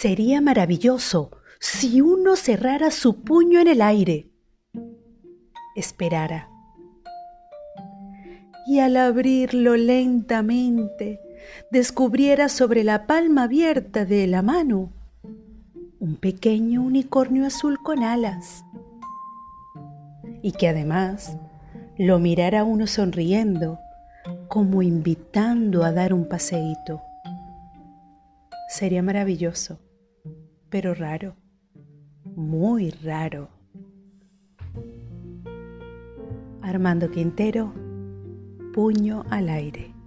Sería maravilloso si uno cerrara su puño en el aire. Esperara. Y al abrirlo lentamente, descubriera sobre la palma abierta de la mano un pequeño unicornio azul con alas. Y que además lo mirara uno sonriendo, como invitando a dar un paseíto. Sería maravilloso, pero raro, muy raro. Armando Quintero, puño al aire.